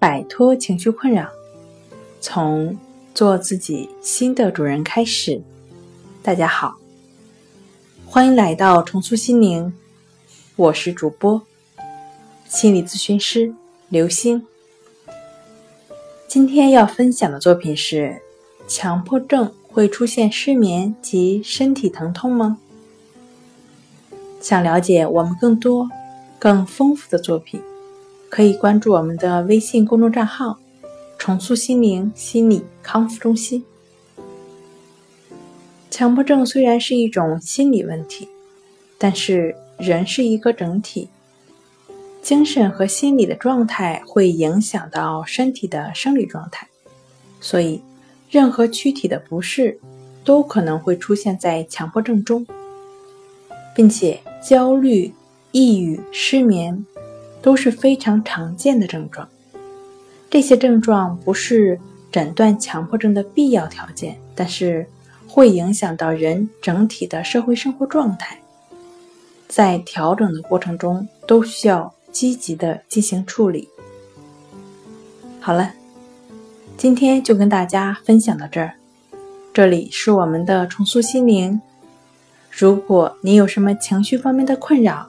摆脱情绪困扰，从做自己新的主人开始。大家好，欢迎来到重塑心灵，我是主播心理咨询师刘星。今天要分享的作品是：强迫症会出现失眠及身体疼痛吗？想了解我们更多、更丰富的作品，可以关注我们的微信公众账号“重塑心灵心理康复中心”。强迫症虽然是一种心理问题，但是人是一个整体。精神和心理的状态会影响到身体的生理状态，所以任何躯体的不适都可能会出现在强迫症中，并且焦虑、抑郁、失眠都是非常常见的症状。这些症状不是诊断强迫症的必要条件，但是会影响到人整体的社会生活状态，在调整的过程中都需要。积极的进行处理。好了，今天就跟大家分享到这儿。这里是我们的重塑心灵。如果你有什么情绪方面的困扰，